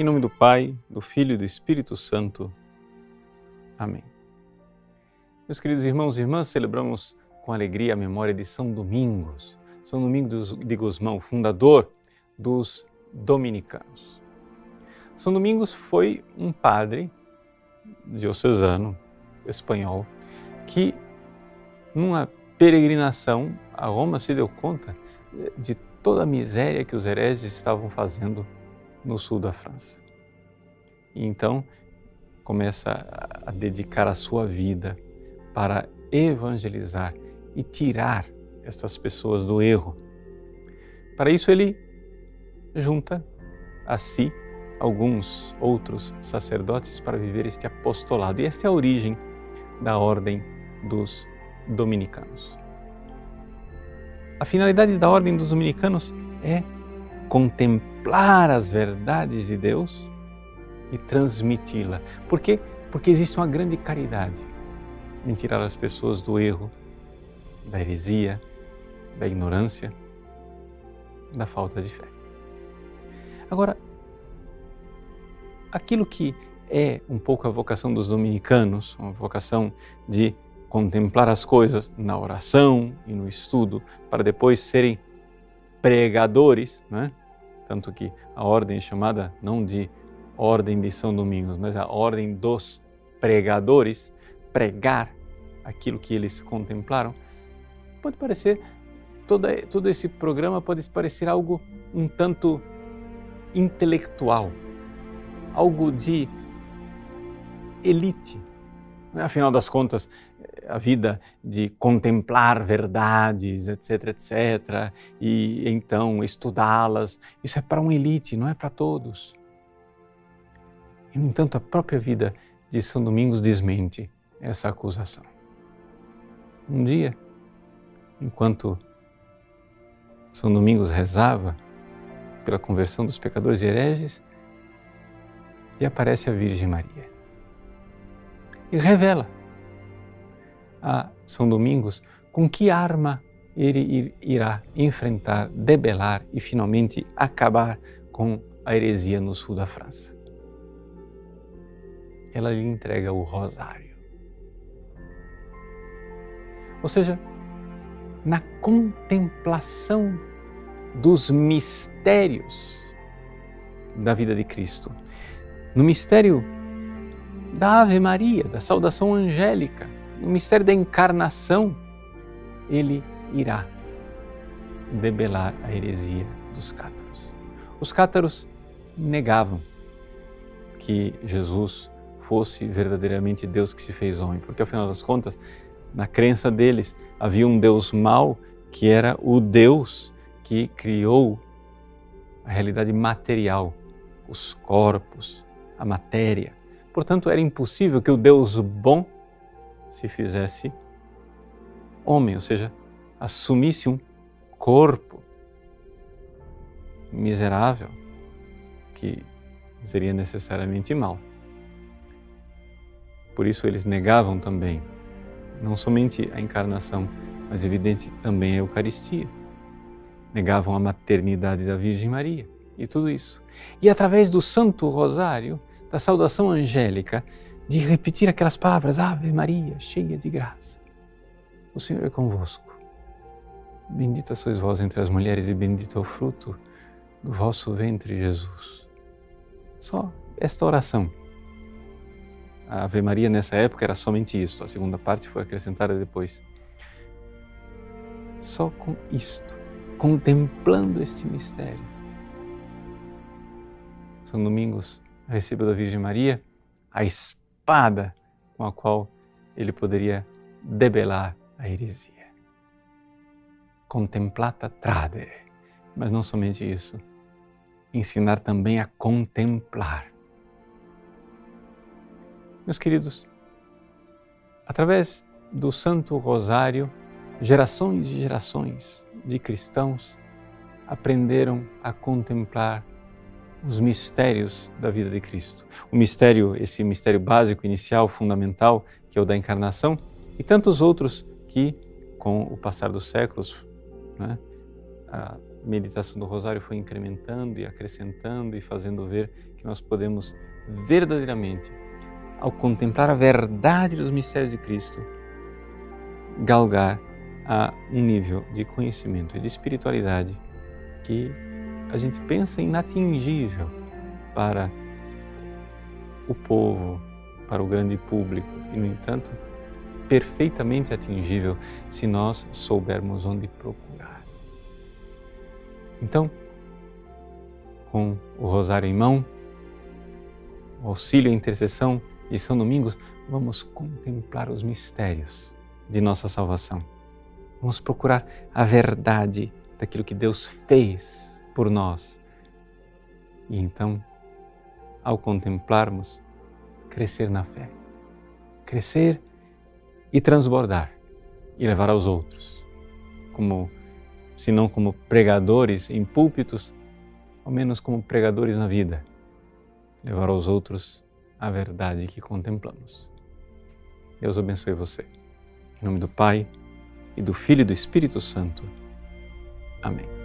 Em nome do Pai, do Filho e do Espírito Santo. Amém. Meus queridos irmãos e irmãs, celebramos com alegria a memória de São Domingos, São Domingos de Gusmão, fundador dos dominicanos. São Domingos foi um padre diocesano espanhol que, numa peregrinação a Roma, se deu conta de toda a miséria que os hereges estavam fazendo no sul da França. E então começa a dedicar a sua vida para evangelizar e tirar essas pessoas do erro. Para isso ele junta a si alguns outros sacerdotes para viver este apostolado. E esta é a origem da ordem dos dominicanos. A finalidade da ordem dos dominicanos é contemplar as verdades de Deus e transmiti-la. Por quê? Porque existe uma grande caridade em tirar as pessoas do erro, da heresia, da ignorância, da falta de fé. Agora, aquilo que é um pouco a vocação dos dominicanos, uma vocação de contemplar as coisas na oração e no estudo, para depois serem pregadores, né? Tanto que a ordem é chamada não de ordem de São Domingos, mas a ordem dos pregadores, pregar aquilo que eles contemplaram, pode parecer, todo, todo esse programa pode parecer algo um tanto intelectual, algo de elite. Afinal das contas, a vida de contemplar verdades, etc, etc, e então estudá-las, isso é para uma elite, não é para todos. E, no entanto, a própria vida de São Domingos desmente essa acusação. Um dia, enquanto São Domingos rezava pela conversão dos pecadores e hereges, e aparece a Virgem Maria e revela a São Domingos com que arma ele irá enfrentar, debelar e finalmente acabar com a heresia no sul da França. Ela lhe entrega o rosário. Ou seja, na contemplação dos mistérios da vida de Cristo, no mistério da Ave Maria, da saudação angélica, no mistério da encarnação, ele irá debelar a heresia dos cátaros. Os cátaros negavam que Jesus fosse verdadeiramente Deus que se fez homem, porque afinal das contas, na crença deles, havia um Deus mau que era o Deus que criou a realidade material, os corpos, a matéria. Portanto, era impossível que o Deus bom se fizesse homem, ou seja, assumisse um corpo miserável que seria necessariamente mal. Por isso eles negavam também não somente a encarnação, mas evidente também a Eucaristia. Negavam a maternidade da Virgem Maria e tudo isso. E através do Santo Rosário, da saudação angélica, de repetir aquelas palavras: Ave Maria, cheia de graça. O Senhor é convosco. Bendita sois vós entre as mulheres e bendito é o fruto do vosso ventre, Jesus. Só esta oração. A Ave Maria nessa época era somente isto, a segunda parte foi acrescentada depois. Só com isto, contemplando este mistério. São Domingos recebeu da Virgem Maria a espada com a qual ele poderia debelar a heresia. Contemplata tradere, mas não somente isso, ensinar também a contemplar. Meus queridos, através do Santo Rosário, gerações e gerações de cristãos aprenderam a contemplar os mistérios da vida de Cristo. O mistério, esse mistério básico, inicial, fundamental, que é o da encarnação, e tantos outros que, com o passar dos séculos, né, meditação do Rosário foi incrementando e acrescentando e fazendo ver que nós podemos verdadeiramente, ao contemplar a verdade dos mistérios de Cristo, galgar a um nível de conhecimento e de espiritualidade que a gente pensa inatingível para o povo, para o grande público e, no entanto, perfeitamente atingível se nós soubermos onde procurar. Então, com o rosário em mão, o auxílio e intercessão de São Domingos, vamos contemplar os mistérios de nossa salvação. Vamos procurar a verdade daquilo que Deus fez por nós. E então, ao contemplarmos, crescer na fé. Crescer e transbordar e levar aos outros, como se não como pregadores em púlpitos, ao menos como pregadores na vida, levar aos outros a verdade que contemplamos. Deus abençoe você. Em nome do Pai, e do Filho e do Espírito Santo. Amém.